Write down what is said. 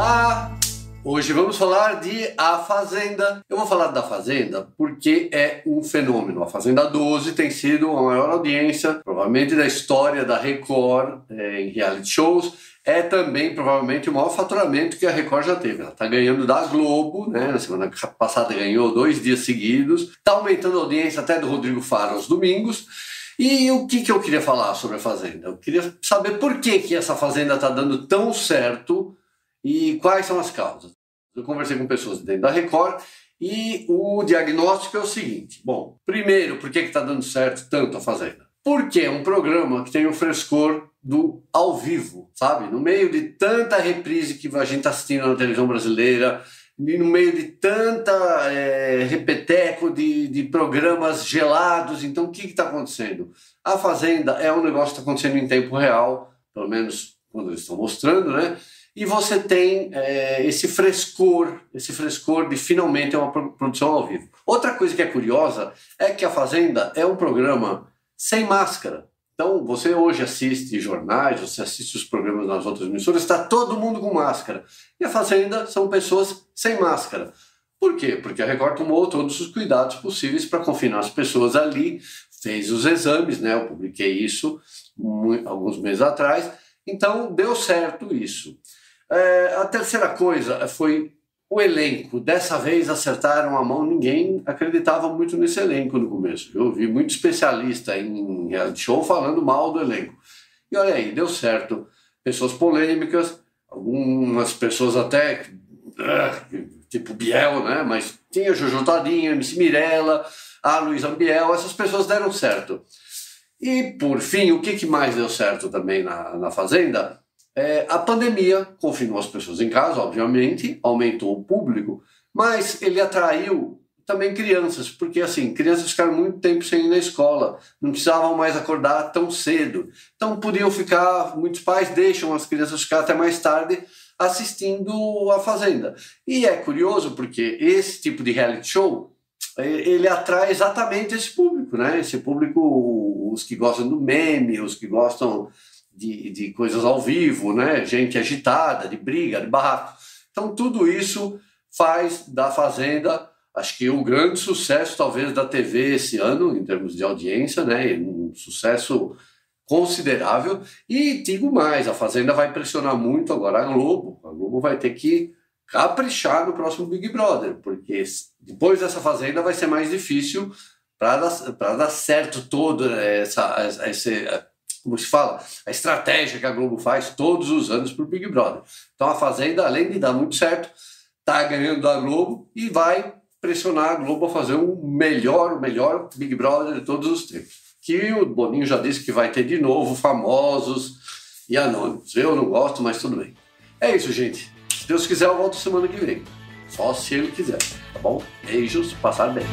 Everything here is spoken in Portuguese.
Olá! Hoje vamos falar de A Fazenda. Eu vou falar da Fazenda porque é um fenômeno. A Fazenda 12 tem sido a maior audiência, provavelmente, da história da Record é, em reality shows. É também, provavelmente, o maior faturamento que a Record já teve. Ela está ganhando da Globo, né? Na semana passada ganhou dois dias seguidos. Está aumentando a audiência até do Rodrigo Faro aos domingos. E o que, que eu queria falar sobre a Fazenda? Eu queria saber por que, que essa Fazenda está dando tão certo e quais são as causas? Eu conversei com pessoas dentro da Record e o diagnóstico é o seguinte: bom, primeiro, por que está dando certo tanto a Fazenda? Porque é um programa que tem o frescor do ao vivo, sabe? No meio de tanta reprise que a gente está assistindo na televisão brasileira, e no meio de tanta é, repeteco de, de programas gelados. Então, o que está acontecendo? A Fazenda é um negócio que está acontecendo em tempo real, pelo menos quando eles estão mostrando, né? E você tem é, esse frescor, esse frescor de finalmente uma produção ao vivo. Outra coisa que é curiosa é que a Fazenda é um programa sem máscara. Então, você hoje assiste jornais, você assiste os programas nas outras emissoras, está todo mundo com máscara. E a Fazenda são pessoas sem máscara. Por quê? Porque a Record tomou todos os cuidados possíveis para confinar as pessoas ali, fez os exames, né? Eu publiquei isso alguns meses atrás. Então, deu certo isso. É, a terceira coisa foi o elenco. Dessa vez acertaram a mão, ninguém acreditava muito nesse elenco no começo. Eu vi muito especialista em show falando mal do elenco. E olha aí, deu certo. Pessoas polêmicas, algumas pessoas até ah, tipo Biel, né? Mas tinha Jojo Todinho, MC Mirella, a Luísa Biel, essas pessoas deram certo. E por fim, o que, que mais deu certo também na, na Fazenda? É, a pandemia confinou as pessoas em casa, obviamente, aumentou o público, mas ele atraiu também crianças, porque assim, crianças ficaram muito tempo sem ir na escola, não precisavam mais acordar tão cedo. Então podiam ficar, muitos pais deixam as crianças ficar até mais tarde assistindo a Fazenda. E é curioso porque esse tipo de reality show ele atrai exatamente esse público, né? Esse público, os que gostam do meme, os que gostam de, de coisas ao vivo, né? gente agitada, de briga, de barraco. Então, tudo isso faz da Fazenda, acho que o grande sucesso, talvez, da TV esse ano, em termos de audiência, né? um sucesso considerável. E digo mais: a Fazenda vai pressionar muito agora a Globo. A Globo vai ter que caprichar no próximo Big Brother, porque depois dessa Fazenda vai ser mais difícil para dar, dar certo todo essa, essa, como se fala, a estratégia que a Globo faz todos os anos para o Big Brother. Então a Fazenda, além de dar muito certo, está ganhando da Globo e vai pressionar a Globo a fazer o melhor, o melhor Big Brother de todos os tempos. Que o Boninho já disse que vai ter de novo famosos e anônimos. Eu não gosto, mas tudo bem. É isso, gente. Se Deus quiser, eu volto semana que vem. Só se ele quiser, tá bom? Beijos, passar bem.